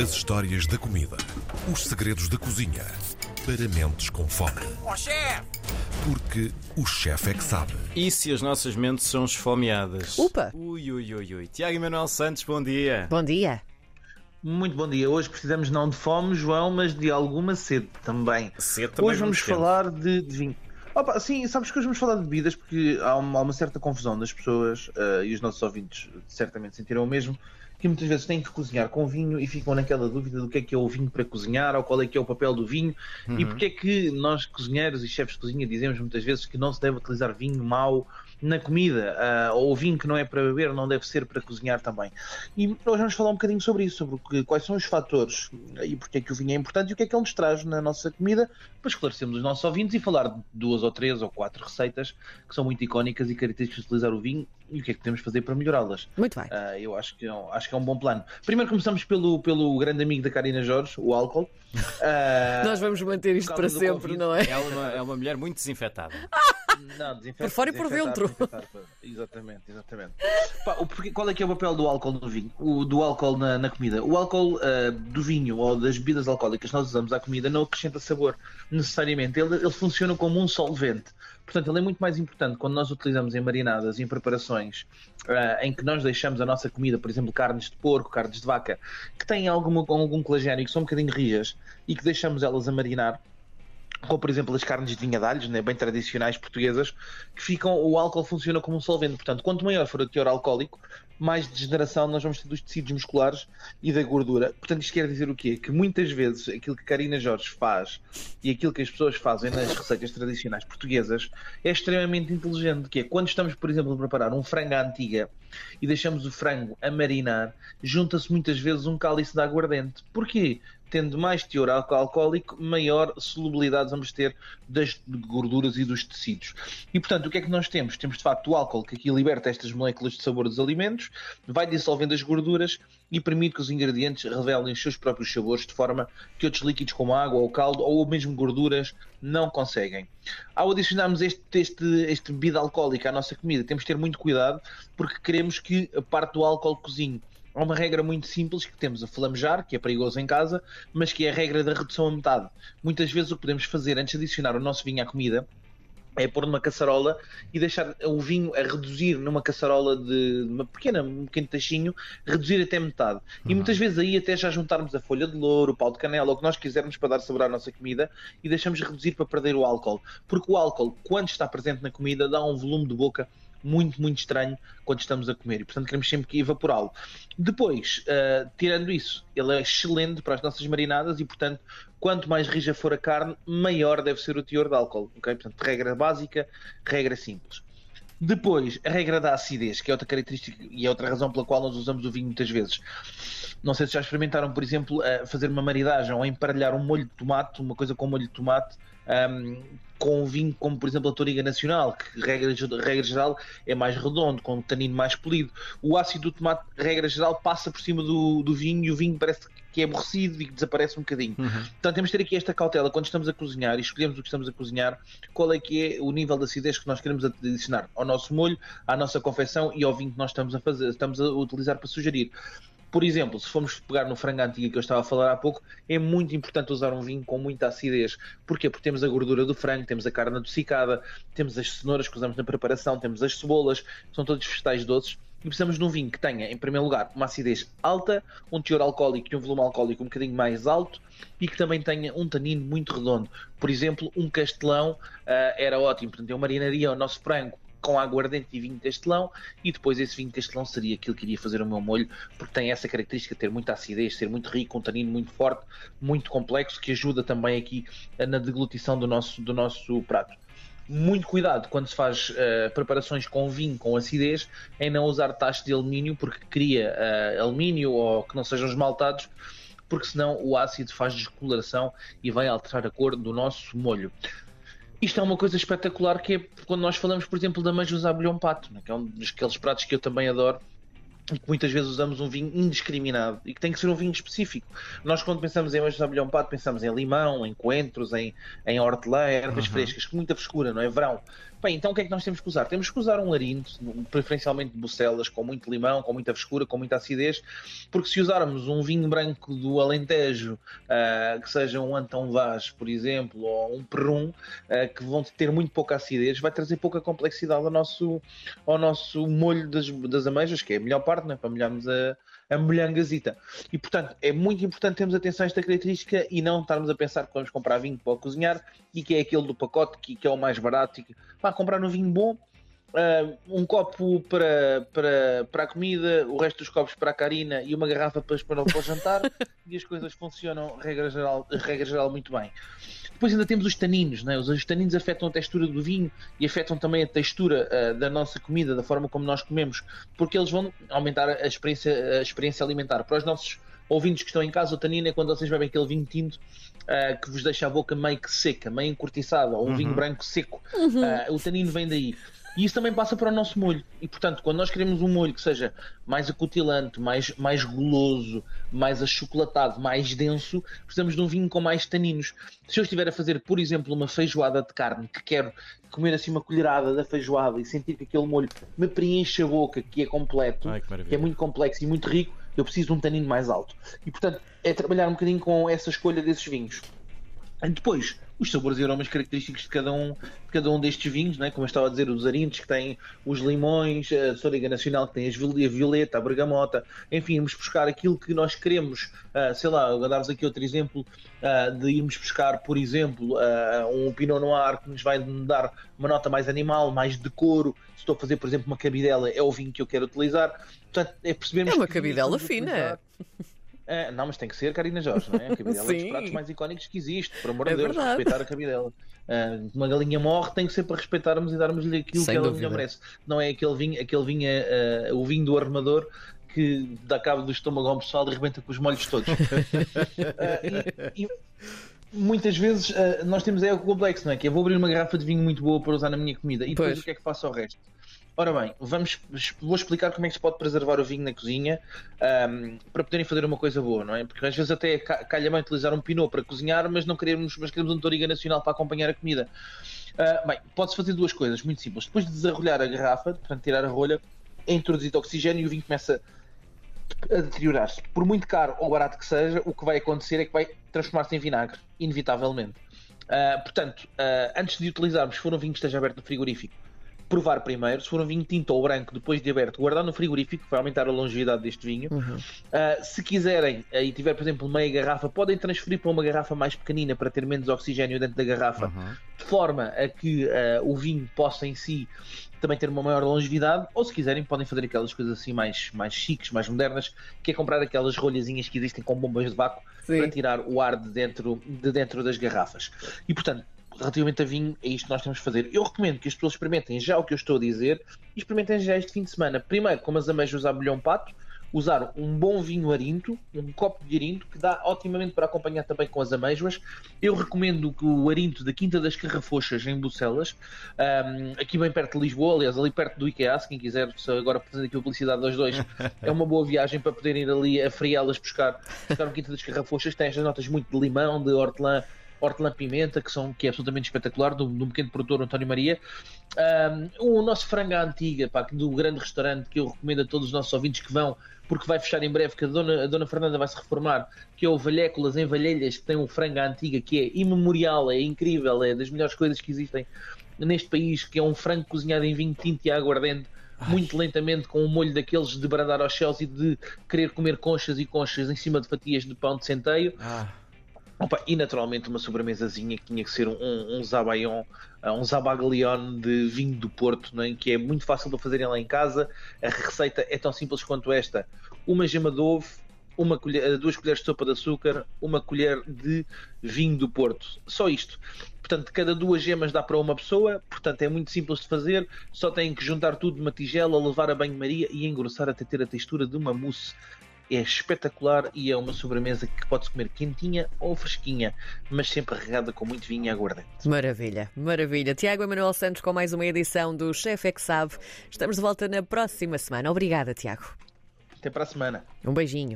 As histórias da comida. Os segredos da cozinha. Para mentes com fome. Ó chefe! Porque o chefe é que sabe. E se as nossas mentes são esfomeadas? Upa! Ui, ui, ui, ui. Tiago Emanuel Santos, bom dia. Bom dia. Muito bom dia. Hoje precisamos não de fome, João, mas de alguma sede também. Sede também hoje vamos falar de, de vinho. Opa, sim, sabes que hoje vamos falar de bebidas porque há uma, há uma certa confusão das pessoas eh, e os nossos ouvintes certamente sentiram o mesmo, que muitas vezes têm que cozinhar com vinho e ficam naquela dúvida do que é que é o vinho para cozinhar ou qual é que é o papel do vinho e porque é que nós cozinheiros e chefes de cozinha dizemos muitas vezes que não se deve utilizar vinho mau na comida ah, ou o vinho que não é para beber não deve ser para cozinhar também. E hoje vamos falar um bocadinho sobre isso, sobre que- quais são os fatores e porque é que o vinho é importante e o que é que ele nos traz na nossa comida para esclarecermos os nossos ouvintes e falar de duas ou três ou quatro receitas que são muito icónicas e características de utilizar o vinho e o que é que podemos fazer para melhorá-las. Muito bem. Ah, eu acho que, é um, acho que é um bom plano. Primeiro começamos pelo, pelo grande amigo da Karina Jorge, o álcool. Ah, Nós vamos manter isto para sempre, Covid. não é? É uma, é uma mulher muito desinfetada. Não, Por fora e por dentro. Exatamente, exatamente. Pá, qual é que é o papel do álcool no vinho? O, do álcool na, na comida? O álcool ah, do vinho ou das bebidas alcoólicas que nós usamos à comida não acrescenta sabor necessariamente. Ele, ele funciona como um solvente. Portanto, ele é muito mais importante quando nós utilizamos em marinadas e em preparações ah, em que nós deixamos a nossa comida, por exemplo, carnes de porco, carnes de vaca, que têm alguma, algum colagênio e que são um bocadinho rijas e que deixamos elas a marinar como por exemplo as carnes de vinha de alhos, né, bem tradicionais portuguesas, que ficam, o álcool funciona como um solvente. Portanto, quanto maior for o teor alcoólico, mais degeneração nós vamos ter dos tecidos musculares e da gordura. Portanto, isto quer dizer o quê? Que muitas vezes aquilo que Karina Jorge faz e aquilo que as pessoas fazem nas receitas tradicionais portuguesas é extremamente inteligente, que é quando estamos, por exemplo, a preparar um frango à antiga e deixamos o frango a marinar, junta-se muitas vezes um cálice de aguardente. Porquê? Tendo mais teor alco- alcoólico, maior solubilidade vamos ter das gorduras e dos tecidos. E portanto, o que é que nós temos? Temos de facto o álcool que aqui liberta estas moléculas de sabor dos alimentos, vai dissolvendo as gorduras e permite que os ingredientes revelem os seus próprios sabores de forma que outros líquidos como água ou caldo ou mesmo gorduras não conseguem. Ao adicionarmos este, este, este bebida alcoólica à nossa comida, temos de ter muito cuidado porque queremos que a parte do álcool cozinhe. Há uma regra muito simples que temos a flamejar, que é perigoso em casa, mas que é a regra da redução a metade. Muitas vezes o que podemos fazer antes de adicionar o nosso vinho à comida é pôr numa caçarola e deixar o vinho a reduzir numa caçarola de uma pequena, um pequeno tachinho, reduzir até metade. E muitas vezes aí até já juntarmos a folha de louro, o pau de canela, ou o que nós quisermos para dar sabor à nossa comida e deixamos reduzir para perder o álcool. Porque o álcool, quando está presente na comida, dá um volume de boca muito, muito estranho quando estamos a comer e, portanto, queremos sempre que evaporá-lo. Depois, ah, tirando isso, ele é excelente para as nossas marinadas e, portanto, quanto mais rija for a carne, maior deve ser o teor de álcool. ok? Portanto, regra básica, regra simples. Depois, a regra da acidez, que é outra característica e é outra razão pela qual nós usamos o vinho muitas vezes. Não sei se já experimentaram, por exemplo, fazer uma maridagem ou emparelhar um molho de tomate, uma coisa com molho de tomate, ahm, com um vinho como, por exemplo, a Toriga Nacional, que, regra, regra geral, é mais redondo, com um tanino mais polido. O ácido do tomate, regra geral, passa por cima do, do vinho e o vinho parece que é aborrecido e que desaparece um bocadinho. Portanto, temos de ter aqui esta cautela quando estamos a cozinhar e escolhemos o que estamos a cozinhar, qual é que é o nível de acidez que nós queremos adicionar ao nosso molho, à nossa confecção e ao vinho que nós estamos a fazer, estamos a utilizar para sugerir. Por exemplo, se formos pegar no frango antigo que eu estava a falar há pouco, é muito importante usar um vinho com muita acidez. Porquê? Porque temos a gordura do frango, temos a carne adocicada, temos as cenouras que usamos na preparação, temos as cebolas, são todos vegetais doces. E precisamos de um vinho que tenha, em primeiro lugar, uma acidez alta, um teor alcoólico e um volume alcoólico um bocadinho mais alto e que também tenha um tanino muito redondo. Por exemplo, um castelão ah, era ótimo. Portanto, eu marinaria o nosso frango com aguardente e vinho castelão e depois esse vinho castelão seria aquilo que iria fazer o meu molho porque tem essa característica de ter muita acidez, ser muito rico, um tanino muito forte, muito complexo que ajuda também aqui na deglutição do nosso, do nosso prato. Muito cuidado quando se faz eh, preparações com vinho com acidez em não usar tachos de alumínio porque cria eh, alumínio ou que não sejam esmaltados porque senão o ácido faz descoloração e vai alterar a cor do nosso molho. Isto é uma coisa espetacular que é quando nós falamos, por exemplo, da manjus à bolhão pato, né, que é um dos aqueles pratos que eu também adoro que muitas vezes usamos um vinho indiscriminado e que tem que ser um vinho específico. Nós, quando pensamos em hoje abelhão pato, pensamos em limão, em coentros, em, em hortelã, ervas uhum. frescas, com muita frescura, não é? Verão. Bem, então o que é que nós temos que usar? Temos que usar um larinto, preferencialmente de Bucelas, com muito limão, com muita frescura, com muita acidez, porque se usarmos um vinho branco do Alentejo, uh, que seja um Antão Vaz, por exemplo, ou um Perrum, uh, que vão ter muito pouca acidez, vai trazer pouca complexidade ao nosso, ao nosso molho das, das ameijas, que é a melhor parte, né, para molharmos a, a molhangazita. E, portanto, é muito importante termos atenção a esta característica e não estarmos a pensar que vamos comprar vinho para cozinhar e que é aquele do pacote que, que é o mais barato. E que, pá, comprar um vinho bom, Uh, um copo para, para, para a comida, o resto dos copos para a Karina e uma garrafa para, para, para o jantar e as coisas funcionam, regra geral, regra geral, muito bem. Depois ainda temos os taninos, né? os taninos afetam a textura do vinho e afetam também a textura uh, da nossa comida, da forma como nós comemos, porque eles vão aumentar a experiência, a experiência alimentar. Para os nossos ouvintes que estão em casa, o tanino é quando vocês bebem aquele vinho tinto uh, que vos deixa a boca meio que seca, meio encurtiçada, ou um uhum. vinho branco seco. Uhum. Uh, o tanino vem daí. E isso também passa para o nosso molho. E portanto, quando nós queremos um molho que seja mais acutilante, mais, mais goloso, mais achocolatado, mais denso, precisamos de um vinho com mais taninos. Se eu estiver a fazer, por exemplo, uma feijoada de carne, que quero comer assim uma colherada da feijoada e sentir que aquele molho me preenche a boca, que é completo, Ai, que, que é muito complexo e muito rico, eu preciso de um tanino mais alto. E portanto, é trabalhar um bocadinho com essa escolha desses vinhos. E depois, os sabores e aromas característicos de cada um, de cada um destes vinhos, né? como eu estava a dizer, os arintos que têm os limões, a Soriga Nacional que tem a violeta, a bergamota, enfim, irmos buscar aquilo que nós queremos, uh, sei lá, vou dar-vos aqui outro exemplo, uh, de irmos buscar, por exemplo, uh, um Pinot Noir que nos vai dar uma nota mais animal, mais de couro, se estou a fazer, por exemplo, uma cabidela, é o vinho que eu quero utilizar, portanto, é percebermos... É uma cabidela fina! É, não, mas tem que ser Karina Jorge, não é? A cabidela é um dos pratos mais icónicos que existe, por amor de é Deus, verdade. respeitar a cabidela. Uh, uma galinha morre, tem que ser para respeitarmos e darmos-lhe aquilo Sem que ela melhor merece. Não é aquele vinho, aquele vinho uh, o vinho do armador que dá cabo do estômago ao pessoal e rebenta com os molhos todos. uh, e, e, muitas vezes nós temos é o complexo, não é? Que é vou abrir uma garrafa de vinho muito boa para usar na minha comida e depois pois. o que é que faço ao resto? Ora bem, vamos, vou explicar como é que se pode preservar o vinho na cozinha um, para poderem fazer uma coisa boa, não é? Porque às vezes até calha bem utilizar um pinot para cozinhar, mas não queremos, mas queremos um toriga nacional para acompanhar a comida. Uh, bem, pode-se fazer duas coisas muito simples. Depois de desarrolhar a garrafa, portanto tirar a rolha, é introduzido oxigênio e o vinho começa a deteriorar-se. Por muito caro ou barato que seja, o que vai acontecer é que vai transformar-se em vinagre, inevitavelmente. Uh, portanto, uh, antes de utilizarmos, se for um vinho que esteja aberto no frigorífico, provar primeiro, se for um vinho tinto ou branco depois de aberto, guardar no frigorífico, vai aumentar a longevidade deste vinho. Uhum. Uh, se quiserem uh, e tiver, por exemplo, meia garrafa, podem transferir para uma garrafa mais pequenina para ter menos oxigênio dentro da garrafa, uhum. de forma a que uh, o vinho possa em si também ter uma maior longevidade, ou se quiserem podem fazer aquelas coisas assim mais, mais chiques, mais modernas, que é comprar aquelas rolhazinhas que existem com bombas de vácuo Sim. para tirar o ar de dentro, de dentro das garrafas. E portanto, relativamente a vinho, é isto que nós temos que fazer. Eu recomendo que as pessoas experimentem já o que eu estou a dizer e experimentem já este fim de semana. Primeiro, como as ameijas a bolhão pato, usar um bom vinho arinto, um copo de arinto, que dá otimamente para acompanhar também com as amêijoas. Eu recomendo que o arinto da Quinta das Carrafochas, em Bucelas, um, aqui bem perto de Lisboa, aliás, ali perto do IKEA, se quem quiser, se agora fazer aqui a publicidade dos dois, é uma boa viagem para poderem ir ali a friá-las buscar, buscar no Quinta das Carrafochas. Tem estas notas muito de limão, de hortelã hortelã-pimenta, que, são, que é absolutamente espetacular, do, do pequeno produtor António Maria. Um, o nosso frango à antiga, pá, do grande restaurante, que eu recomendo a todos os nossos ouvintes que vão, porque vai fechar em breve, que a dona, a dona Fernanda vai se reformar, que é o Valhécolas em Valhelhas, que tem um frango à antiga, que é imemorial, é incrível, é das melhores coisas que existem neste país, que é um frango cozinhado em vinho tinto e aguardente, Ai. muito lentamente, com um molho daqueles de brandar aos céus e de querer comer conchas e conchas em cima de fatias de pão de centeio. Ah Opa, e naturalmente uma sobremesazinha que tinha que ser um, um zabayon, uh, um zabaglione de vinho do Porto, não é? que é muito fácil de fazerem lá em casa. A receita é tão simples quanto esta: uma gema de ovo, uma colher, uh, duas colheres de sopa de açúcar, uma colher de vinho do Porto. Só isto. Portanto, cada duas gemas dá para uma pessoa, portanto é muito simples de fazer, só têm que juntar tudo numa tigela, levar a banho-maria e engrossar até ter a textura de uma mousse é espetacular e é uma sobremesa que pode-se comer quentinha ou fresquinha, mas sempre regada com muito vinho e aguardente. Maravilha, maravilha. Tiago Emanuel Santos com mais uma edição do Chefe é que Sabe. Estamos de volta na próxima semana. Obrigada, Tiago. Até para a semana. Um beijinho.